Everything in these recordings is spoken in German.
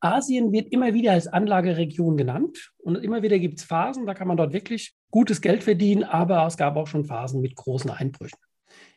Asien wird immer wieder als Anlageregion genannt und immer wieder gibt es Phasen, da kann man dort wirklich gutes Geld verdienen, aber es gab auch schon Phasen mit großen Einbrüchen.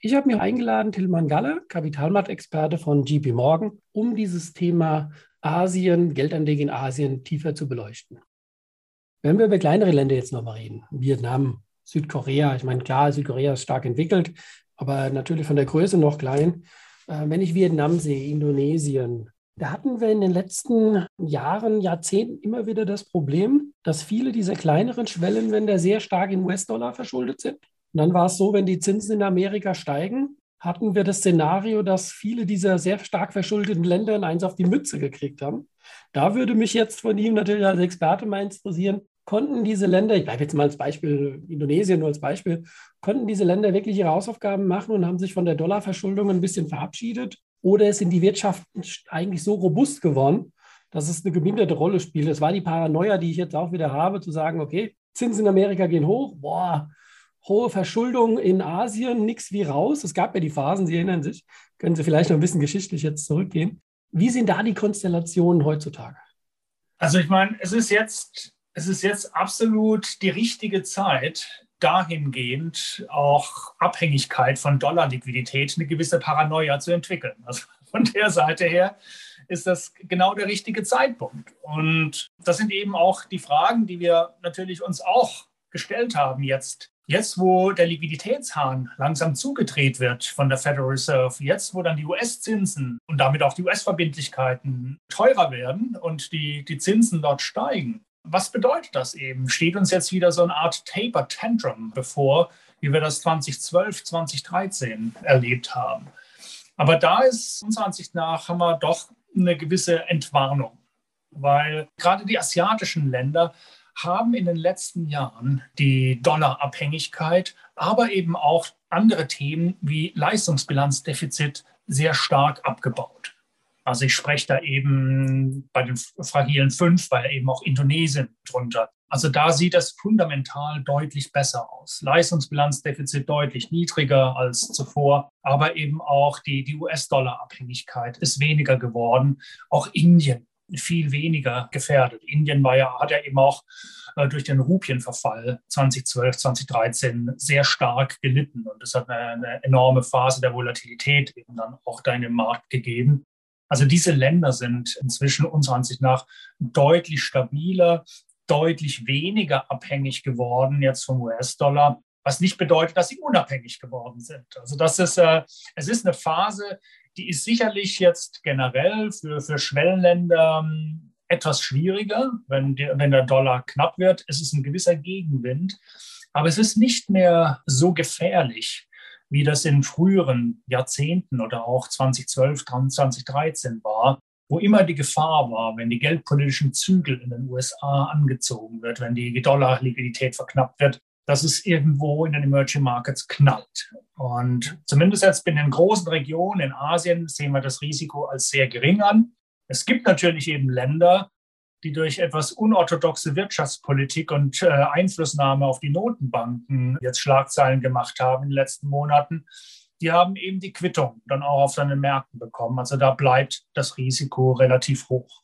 Ich habe mir eingeladen, Tilman Galler, Kapitalmarktexperte von JP Morgan, um dieses Thema Asien, Geldanlage in Asien tiefer zu beleuchten. Wenn wir über kleinere Länder jetzt nochmal reden, Vietnam, Südkorea, ich meine, klar, Südkorea ist stark entwickelt, aber natürlich von der Größe noch klein. Äh, wenn ich Vietnam sehe, Indonesien, da hatten wir in den letzten Jahren, Jahrzehnten immer wieder das Problem, dass viele dieser kleineren Schwellenländer sehr stark in US-Dollar verschuldet sind. Und dann war es so, wenn die Zinsen in Amerika steigen, hatten wir das Szenario, dass viele dieser sehr stark verschuldeten Länder eins auf die Mütze gekriegt haben. Da würde mich jetzt von ihm natürlich als Experte mal interessieren, konnten diese Länder, ich bleibe jetzt mal als Beispiel Indonesien nur als Beispiel, konnten diese Länder wirklich ihre Hausaufgaben machen und haben sich von der Dollarverschuldung ein bisschen verabschiedet? Oder sind die Wirtschaften eigentlich so robust geworden, dass es eine geminderte Rolle spielt? Das war die Paranoia, die ich jetzt auch wieder habe, zu sagen, okay, Zinsen in Amerika gehen hoch, boah, hohe Verschuldung in Asien, nichts wie raus. Es gab ja die Phasen, Sie erinnern sich, können Sie vielleicht noch ein bisschen geschichtlich jetzt zurückgehen. Wie sind da die Konstellationen heutzutage? Also ich meine, es ist jetzt, es ist jetzt absolut die richtige Zeit, dahingehend auch Abhängigkeit von Dollarliquidität, eine gewisse Paranoia zu entwickeln. Also von der Seite her ist das genau der richtige Zeitpunkt. Und das sind eben auch die Fragen, die wir natürlich uns auch gestellt haben jetzt. Jetzt, wo der Liquiditätshahn langsam zugedreht wird von der Federal Reserve, jetzt, wo dann die US-Zinsen und damit auch die US-Verbindlichkeiten teurer werden und die, die Zinsen dort steigen, was bedeutet das eben? Steht uns jetzt wieder so eine Art Taper Tantrum bevor, wie wir das 2012, 2013 erlebt haben? Aber da ist unserer Ansicht nach haben wir doch eine gewisse Entwarnung, weil gerade die asiatischen Länder haben in den letzten Jahren die Dollarabhängigkeit, aber eben auch andere Themen wie Leistungsbilanzdefizit sehr stark abgebaut. Also ich spreche da eben bei den fragilen fünf, weil eben auch Indonesien drunter. Also da sieht das fundamental deutlich besser aus. Leistungsbilanzdefizit deutlich niedriger als zuvor, aber eben auch die, die US-Dollar-Abhängigkeit ist weniger geworden. Auch Indien viel weniger gefährdet. Indien war ja, hat ja eben auch äh, durch den Rupienverfall 2012, 2013 sehr stark gelitten. Und es hat eine, eine enorme Phase der Volatilität eben dann auch da in dem Markt gegeben. Also diese Länder sind inzwischen unserer Ansicht nach deutlich stabiler, deutlich weniger abhängig geworden jetzt vom US-Dollar, was nicht bedeutet, dass sie unabhängig geworden sind. Also das ist, äh, es ist eine Phase, die ist sicherlich jetzt generell für, für Schwellenländer ähm, etwas schwieriger, wenn, die, wenn der Dollar knapp wird. Es ist ein gewisser Gegenwind, aber es ist nicht mehr so gefährlich wie das in früheren Jahrzehnten oder auch 2012, 2013 war, wo immer die Gefahr war, wenn die geldpolitischen Zügel in den USA angezogen wird, wenn die Dollarliquidität verknappt wird, dass es irgendwo in den Emerging Markets knallt. Und zumindest jetzt in den großen Regionen in Asien sehen wir das Risiko als sehr gering an. Es gibt natürlich eben Länder, die durch etwas unorthodoxe Wirtschaftspolitik und äh, Einflussnahme auf die Notenbanken jetzt Schlagzeilen gemacht haben in den letzten Monaten, die haben eben die Quittung dann auch auf seinen Märkten bekommen. Also da bleibt das Risiko relativ hoch.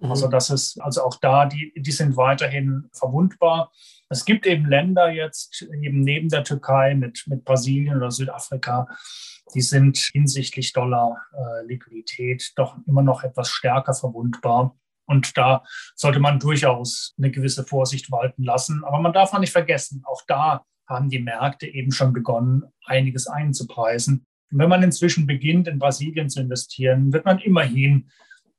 Mhm. Also das ist, also auch da, die, die sind weiterhin verwundbar. Es gibt eben Länder jetzt eben neben der Türkei mit, mit Brasilien oder Südafrika, die sind hinsichtlich Dollar-Liquidität äh, doch immer noch etwas stärker verwundbar. Und da sollte man durchaus eine gewisse Vorsicht walten lassen. Aber man darf auch nicht vergessen, auch da haben die Märkte eben schon begonnen, einiges einzupreisen. Und wenn man inzwischen beginnt, in Brasilien zu investieren, wird man immerhin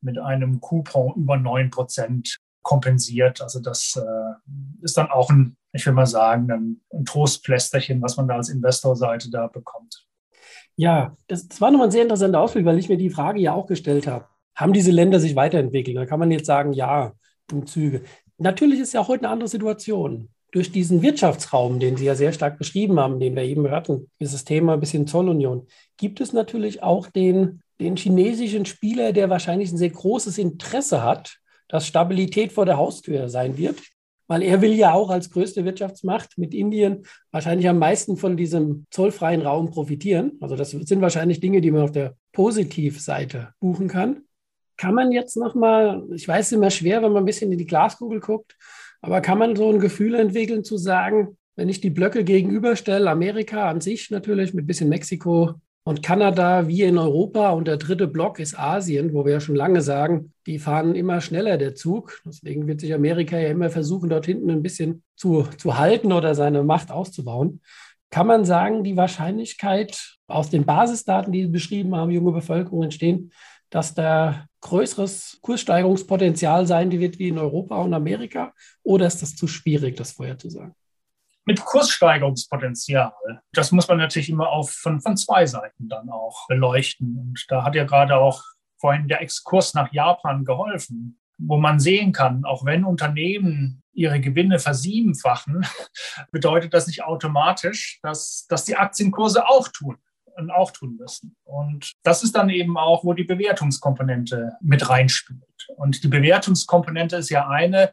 mit einem Coupon über 9 Prozent kompensiert. Also das äh, ist dann auch ein, ich will mal sagen, ein, ein Trostplästerchen, was man da als Investorseite da bekommt. Ja, das, das war nochmal ein sehr interessanter Ausflug, weil ich mir die Frage ja auch gestellt habe haben diese Länder sich weiterentwickelt? Da kann man jetzt sagen, ja, im Züge. Natürlich ist ja heute eine andere Situation. Durch diesen Wirtschaftsraum, den Sie ja sehr stark beschrieben haben, den wir eben hatten, dieses Thema ein bisschen Zollunion, gibt es natürlich auch den, den chinesischen Spieler, der wahrscheinlich ein sehr großes Interesse hat, dass Stabilität vor der Haustür sein wird weil er will ja auch als größte Wirtschaftsmacht mit Indien wahrscheinlich am meisten von diesem zollfreien Raum profitieren. Also das sind wahrscheinlich Dinge, die man auf der Positivseite buchen kann. Kann man jetzt nochmal, ich weiß, immer schwer, wenn man ein bisschen in die Glaskugel guckt, aber kann man so ein Gefühl entwickeln zu sagen, wenn ich die Blöcke gegenüberstelle, Amerika an sich natürlich mit ein bisschen Mexiko, und Kanada wie in Europa und der dritte Block ist Asien, wo wir ja schon lange sagen, die fahren immer schneller der Zug. Deswegen wird sich Amerika ja immer versuchen, dort hinten ein bisschen zu, zu halten oder seine Macht auszubauen. Kann man sagen, die Wahrscheinlichkeit aus den Basisdaten, die Sie beschrieben haben, junge Bevölkerung entstehen, dass da größeres Kurssteigerungspotenzial sein wird wie in Europa und Amerika? Oder ist das zu schwierig, das vorherzusagen? mit Kurssteigerungspotenzial. Das muss man natürlich immer auf, von, von zwei Seiten dann auch beleuchten. Und da hat ja gerade auch vorhin der Exkurs nach Japan geholfen, wo man sehen kann, auch wenn Unternehmen ihre Gewinne versiebenfachen, bedeutet das nicht automatisch, dass, dass die Aktienkurse auch tun auch tun müssen. Und das ist dann eben auch, wo die Bewertungskomponente mit reinspielt. Und die Bewertungskomponente ist ja eine,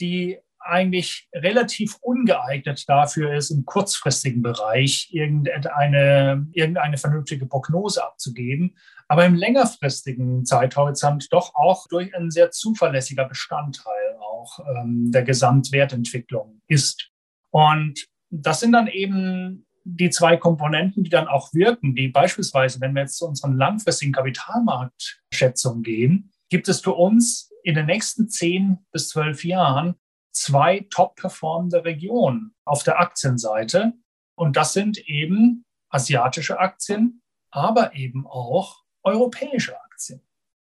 die eigentlich relativ ungeeignet dafür ist, im kurzfristigen Bereich irgendeine, irgendeine vernünftige Prognose abzugeben, aber im längerfristigen Zeithorizont doch auch durch ein sehr zuverlässiger Bestandteil auch ähm, der Gesamtwertentwicklung ist. Und das sind dann eben die zwei Komponenten, die dann auch wirken, die beispielsweise, wenn wir jetzt zu unseren langfristigen Kapitalmarktschätzungen gehen, gibt es für uns in den nächsten zehn bis zwölf Jahren zwei top-performende Regionen auf der Aktienseite. Und das sind eben asiatische Aktien, aber eben auch europäische Aktien.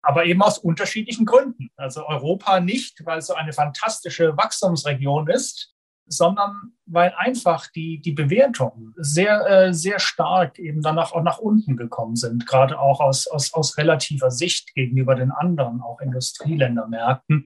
Aber eben aus unterschiedlichen Gründen. Also Europa nicht, weil es so eine fantastische Wachstumsregion ist, sondern weil einfach die, die Bewertungen sehr, äh, sehr stark eben danach auch nach unten gekommen sind, gerade auch aus, aus, aus relativer Sicht gegenüber den anderen, auch Industrieländermärkten.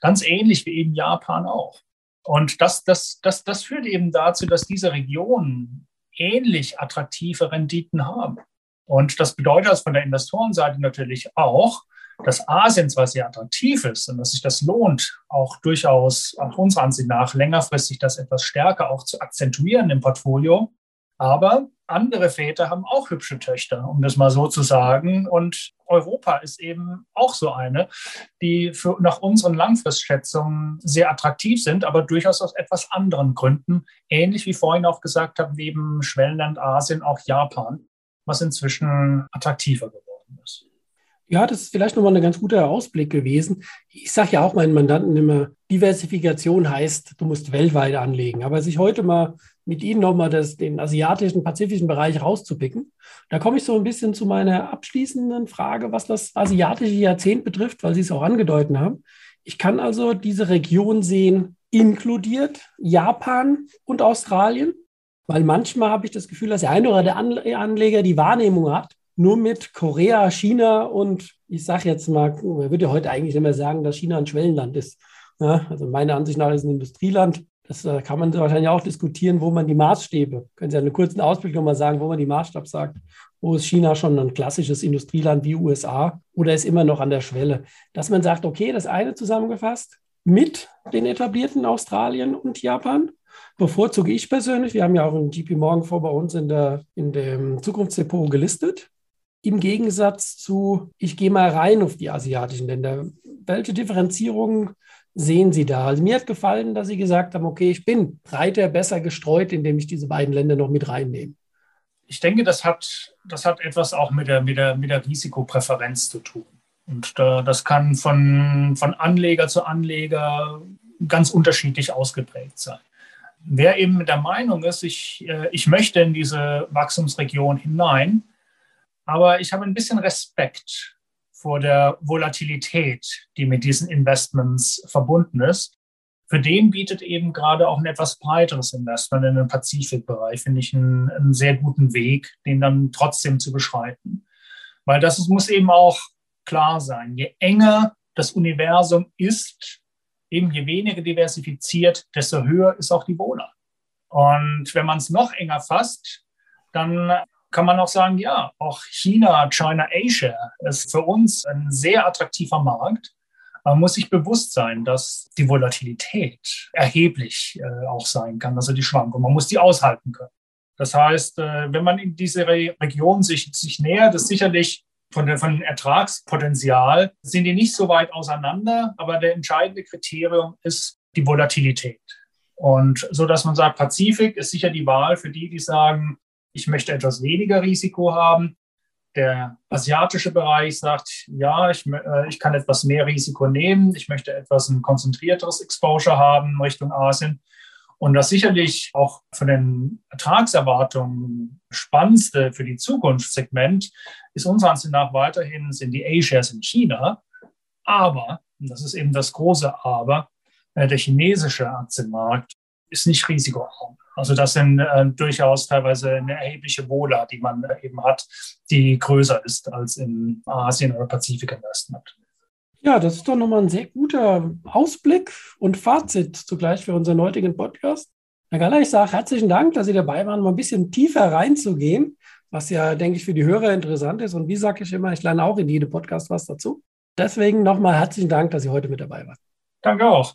Ganz ähnlich wie eben Japan auch. Und das, das, das, das führt eben dazu, dass diese Regionen ähnlich attraktive Renditen haben. Und das bedeutet das von der Investorenseite natürlich auch, dass Asien zwar sehr attraktiv ist und dass sich das lohnt, auch durchaus auch unserer Ansicht nach längerfristig das etwas stärker auch zu akzentuieren im Portfolio. Aber andere Väter haben auch hübsche Töchter, um das mal so zu sagen. Und Europa ist eben auch so eine, die für, nach unseren Langfristschätzungen sehr attraktiv sind, aber durchaus aus etwas anderen Gründen. Ähnlich wie vorhin auch gesagt habe, neben Schwellenland Asien auch Japan, was inzwischen attraktiver geworden ist. Ja, das ist vielleicht nochmal ein ganz guter Ausblick gewesen. Ich sage ja auch meinen Mandanten immer, Diversifikation heißt, du musst weltweit anlegen. Aber sich heute mal mit Ihnen nochmal den asiatischen, pazifischen Bereich rauszupicken, da komme ich so ein bisschen zu meiner abschließenden Frage, was das asiatische Jahrzehnt betrifft, weil Sie es auch angedeutet haben. Ich kann also diese Region sehen, inkludiert Japan und Australien, weil manchmal habe ich das Gefühl, dass der eine oder der Anleger die Wahrnehmung hat, nur mit Korea, China und ich sage jetzt mal, man würde ja heute eigentlich immer sagen, dass China ein Schwellenland ist. Ja, also meiner Ansicht nach ist es ein Industrieland. Das äh, kann man wahrscheinlich auch diskutieren, wo man die Maßstäbe, können Sie ja einen kurzen Ausblick nochmal sagen, wo man die Maßstab sagt. Wo ist China schon ein klassisches Industrieland wie USA oder ist immer noch an der Schwelle? Dass man sagt, okay, das eine zusammengefasst mit den etablierten Australien und Japan bevorzuge ich persönlich. Wir haben ja auch im GP Morgan vor bei uns in, der, in dem Zukunftsdepot gelistet. Im Gegensatz zu, ich gehe mal rein auf die asiatischen Länder. Welche Differenzierung sehen Sie da? Also mir hat gefallen, dass Sie gesagt haben, okay, ich bin breiter, besser gestreut, indem ich diese beiden Länder noch mit reinnehme. Ich denke, das hat, das hat etwas auch mit der, mit, der, mit der Risikopräferenz zu tun. Und äh, das kann von, von Anleger zu Anleger ganz unterschiedlich ausgeprägt sein. Wer eben mit der Meinung ist, ich, äh, ich möchte in diese Wachstumsregion hinein, aber ich habe ein bisschen Respekt vor der Volatilität, die mit diesen Investments verbunden ist. Für den bietet eben gerade auch ein etwas breiteres Investment in den Pazifikbereich, finde ich, einen, einen sehr guten Weg, den dann trotzdem zu beschreiten. Weil das muss eben auch klar sein. Je enger das Universum ist, eben je weniger diversifiziert, desto höher ist auch die Wohler. Und wenn man es noch enger fasst, dann kann man auch sagen, ja, auch China, China, Asia ist für uns ein sehr attraktiver Markt. Man muss sich bewusst sein, dass die Volatilität erheblich äh, auch sein kann, also die Schwankung. Man muss die aushalten können. Das heißt, äh, wenn man in diese Re Region sich, sich nähert, ist sicherlich von, der, von dem Ertragspotenzial, sind die nicht so weit auseinander, aber der entscheidende Kriterium ist die Volatilität. Und so dass man sagt, Pazifik ist sicher die Wahl für die, die sagen, ich möchte etwas weniger Risiko haben. Der asiatische Bereich sagt, ja, ich, äh, ich kann etwas mehr Risiko nehmen. Ich möchte etwas ein konzentrierteres Exposure haben Richtung Asien. Und das sicherlich auch von den Ertragserwartungen spannendste für die Zukunftssegment ist unserer Ansicht nach weiterhin sind die A-Shares in China. Aber, und das ist eben das große Aber, äh, der chinesische Aktienmarkt ist nicht risikoarm. Also das sind äh, durchaus teilweise eine erhebliche Wohler, die man äh, eben hat, die größer ist als im Asien- oder Pazifik-Investment. Ja, das ist doch nochmal ein sehr guter Ausblick und Fazit zugleich für unseren heutigen Podcast. Herr Galler, ich sage herzlichen Dank, dass Sie dabei waren, mal ein bisschen tiefer reinzugehen, was ja, denke ich, für die Hörer interessant ist. Und wie sage ich immer, ich lerne auch in jedem Podcast was dazu. Deswegen nochmal herzlichen Dank, dass Sie heute mit dabei waren. Danke auch.